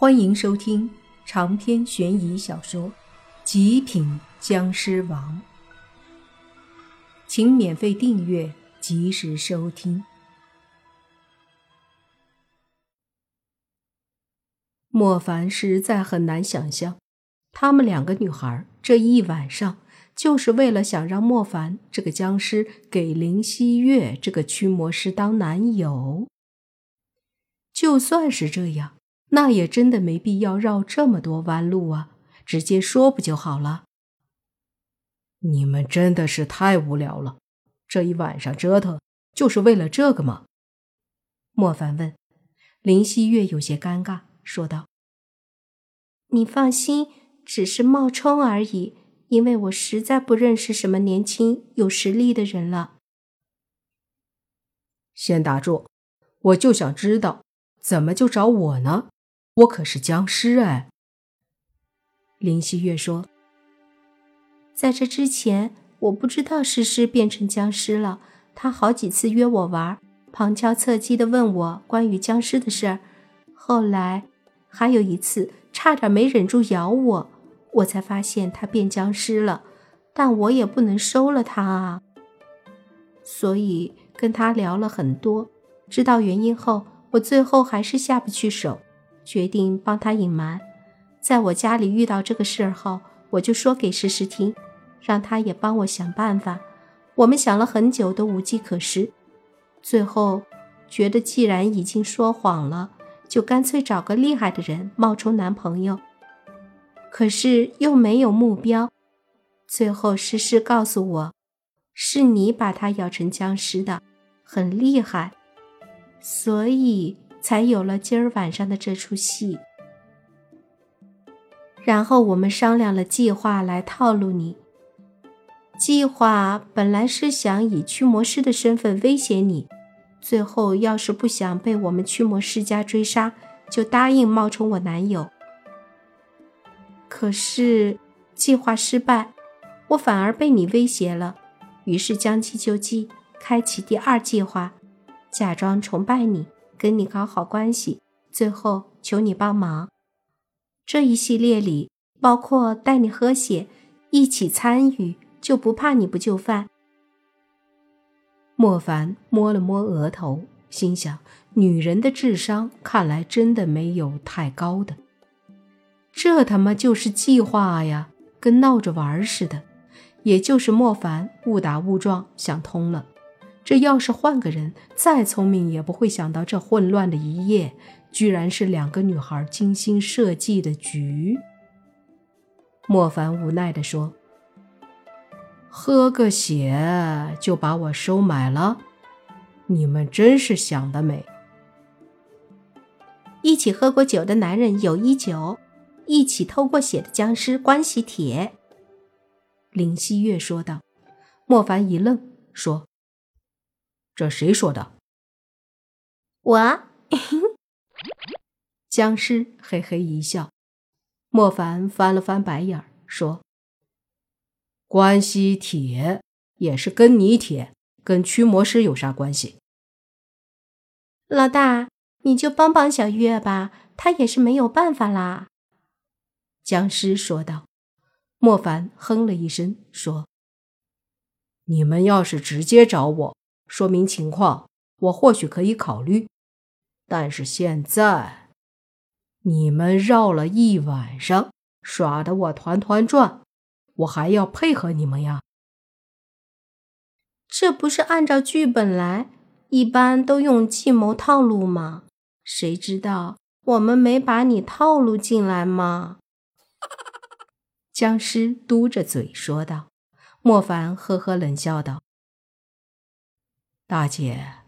欢迎收听长篇悬疑小说《极品僵尸王》，请免费订阅，及时收听。莫凡实在很难想象，他们两个女孩这一晚上就是为了想让莫凡这个僵尸给林希月这个驱魔师当男友。就算是这样。那也真的没必要绕这么多弯路啊，直接说不就好了？你们真的是太无聊了，这一晚上折腾就是为了这个吗？莫凡问。林希月有些尴尬，说道：“你放心，只是冒充而已，因为我实在不认识什么年轻有实力的人了。”先打住，我就想知道，怎么就找我呢？我可是僵尸哎！林希月说：“在这之前，我不知道诗诗变成僵尸了。他好几次约我玩，旁敲侧击的问我关于僵尸的事儿。后来还有一次，差点没忍住咬我，我才发现他变僵尸了。但我也不能收了他啊，所以跟他聊了很多。知道原因后，我最后还是下不去手。”决定帮他隐瞒，在我家里遇到这个事儿后，我就说给诗诗听，让他也帮我想办法。我们想了很久都无计可施，最后觉得既然已经说谎了，就干脆找个厉害的人冒充男朋友。可是又没有目标，最后诗诗告诉我，是你把他咬成僵尸的，很厉害，所以。才有了今儿晚上的这出戏。然后我们商量了计划来套路你。计划本来是想以驱魔师的身份威胁你，最后要是不想被我们驱魔世家追杀，就答应冒充我男友。可是计划失败，我反而被你威胁了，于是将计就计，开启第二计划，假装崇拜你。跟你搞好关系，最后求你帮忙。这一系列里，包括带你喝血，一起参与，就不怕你不就范。莫凡摸了摸额头，心想：女人的智商看来真的没有太高的。这他妈就是计划呀，跟闹着玩似的。也就是莫凡误打误撞想通了。这要是换个人，再聪明也不会想到这混乱的一夜，居然是两个女孩精心设计的局。莫凡无奈地说：“喝个血就把我收买了，你们真是想得美！一起喝过酒的男人友谊久，一起偷过血的僵尸关系铁。”林希月说道。莫凡一愣，说。这谁说的？我。僵尸嘿嘿一笑。莫凡翻了翻白眼儿，说：“关系铁也是跟你铁，跟驱魔师有啥关系？”老大，你就帮帮小月吧，他也是没有办法啦。”僵尸说道。莫凡哼了一声，说：“你们要是直接找我。”说明情况，我或许可以考虑，但是现在你们绕了一晚上，耍得我团团转，我还要配合你们呀？这不是按照剧本来，一般都用计谋套路吗？谁知道我们没把你套路进来吗？僵尸嘟着嘴说道。莫凡呵呵冷笑道。大姐，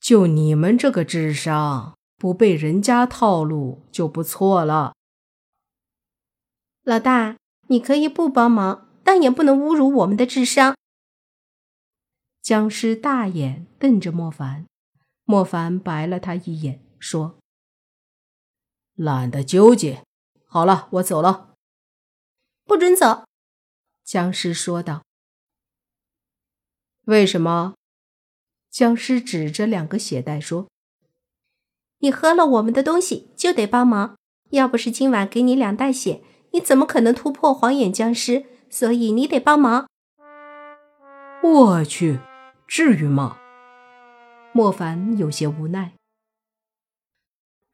就你们这个智商，不被人家套路就不错了。老大，你可以不帮忙，但也不能侮辱我们的智商。僵尸大眼瞪着莫凡，莫凡白了他一眼，说：“懒得纠结，好了，我走了。”不准走！僵尸说道。为什么？僵尸指着两个血袋说：“你喝了我们的东西，就得帮忙，要不是今晚给你两袋血，你怎么可能突破黄眼僵尸？所以你得帮忙。我去，至于吗？莫凡有些无奈。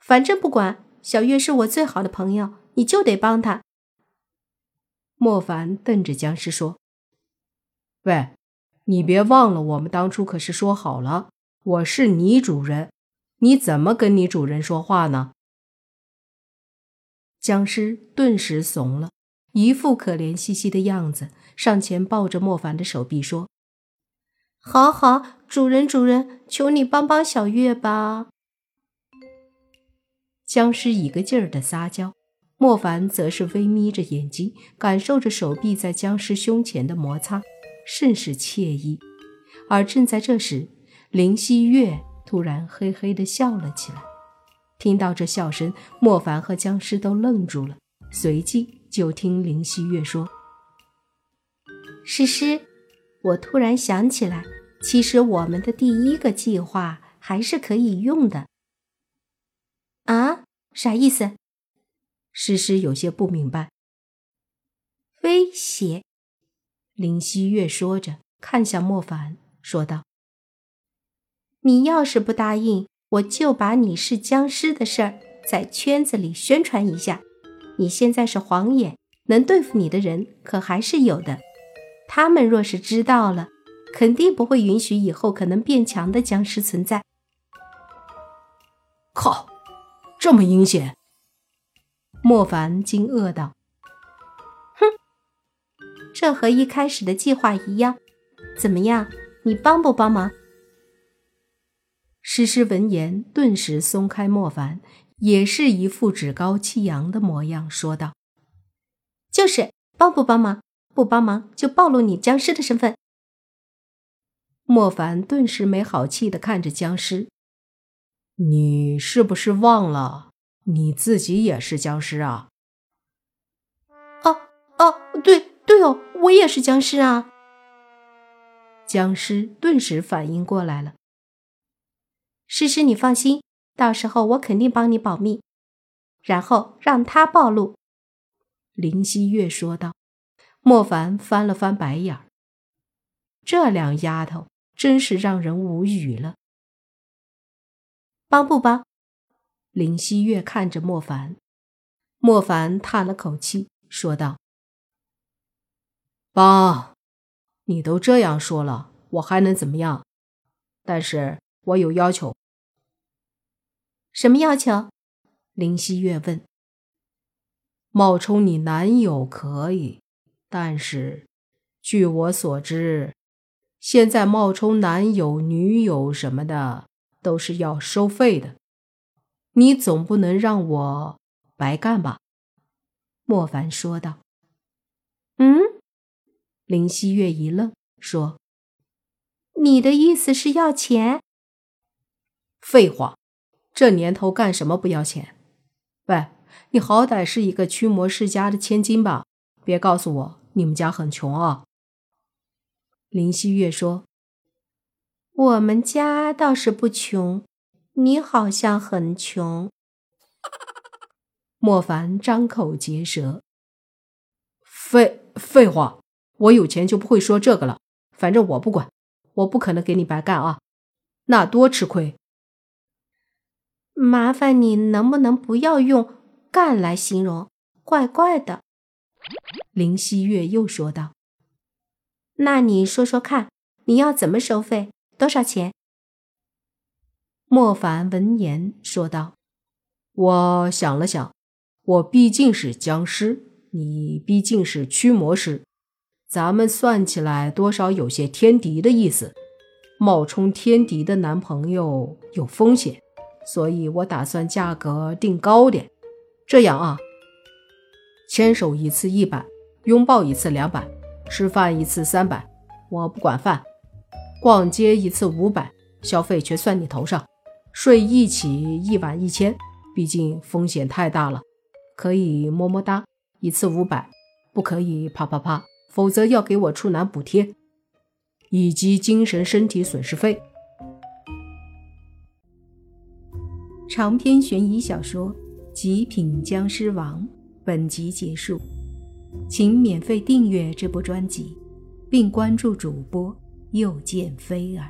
反正不管，小月是我最好的朋友，你就得帮她。莫凡瞪着僵尸说：“喂，你别忘了，我们当初可是说好了，我是你主人，你怎么跟你主人说话呢？”僵尸顿时怂了，一副可怜兮兮的样子，上前抱着莫凡的手臂说：“好好，主人，主人，求你帮帮小月吧。”僵尸一个劲儿的撒娇。莫凡则是微眯着眼睛，感受着手臂在僵尸胸前的摩擦，甚是惬意。而正在这时，林希月突然嘿嘿地笑了起来。听到这笑声，莫凡和僵尸都愣住了，随即就听林希月说：“诗诗，我突然想起来，其实我们的第一个计划还是可以用的。”啊？啥意思？诗诗有些不明白。威胁，林希月说着，看向莫凡，说道：“你要是不答应，我就把你是僵尸的事儿在圈子里宣传一下。你现在是黄眼，能对付你的人可还是有的。他们若是知道了，肯定不会允许以后可能变强的僵尸存在。”靠，这么阴险！莫凡惊愕道：“，这和一开始的计划一样。怎么样，你帮不帮忙？”诗诗闻言，顿时松开莫凡，也是一副趾高气扬的模样，说道：“就是帮不帮忙？不帮忙就暴露你僵尸的身份。”莫凡顿时没好气的看着僵尸：“你是不是忘了？”你自己也是僵尸啊？哦哦，对对哦，我也是僵尸啊！僵尸顿时反应过来了。诗诗，你放心，到时候我肯定帮你保密，然后让他暴露。林希月说道。莫凡翻了翻白眼儿，这两丫头真是让人无语了。帮不帮？林希月看着莫凡，莫凡叹了口气，说道：“爸，你都这样说了，我还能怎么样？但是我有要求。”“什么要求？”林希月问。“冒充你男友可以，但是据我所知，现在冒充男友、女友什么的都是要收费的。”你总不能让我白干吧？”莫凡说道。“嗯？”林希月一愣，说：“你的意思是要钱？”“废话，这年头干什么不要钱？喂，你好歹是一个驱魔世家的千金吧？别告诉我你们家很穷啊！”林希月说：“我们家倒是不穷。”你好像很穷，莫凡张口结舌。废废话，我有钱就不会说这个了。反正我不管，我不可能给你白干啊，那多吃亏。麻烦你能不能不要用“干”来形容，怪怪的。林希月又说道：“那你说说看，你要怎么收费？多少钱？”莫凡闻言说道：“我想了想，我毕竟是僵尸，你毕竟是驱魔师，咱们算起来多少有些天敌的意思。冒充天敌的男朋友有风险，所以我打算价格定高点。这样啊，牵手一次一百，拥抱一次两百，吃饭一次三百，我不管饭，逛街一次五百，消费全算你头上。”睡一起一晚一千，毕竟风险太大了。可以么么哒，一次五百，不可以啪啪啪，否则要给我处男补贴，以及精神身体损失费。长篇悬疑小说《极品僵尸王》本集结束，请免费订阅这部专辑，并关注主播又见菲儿，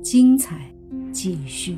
精彩继续。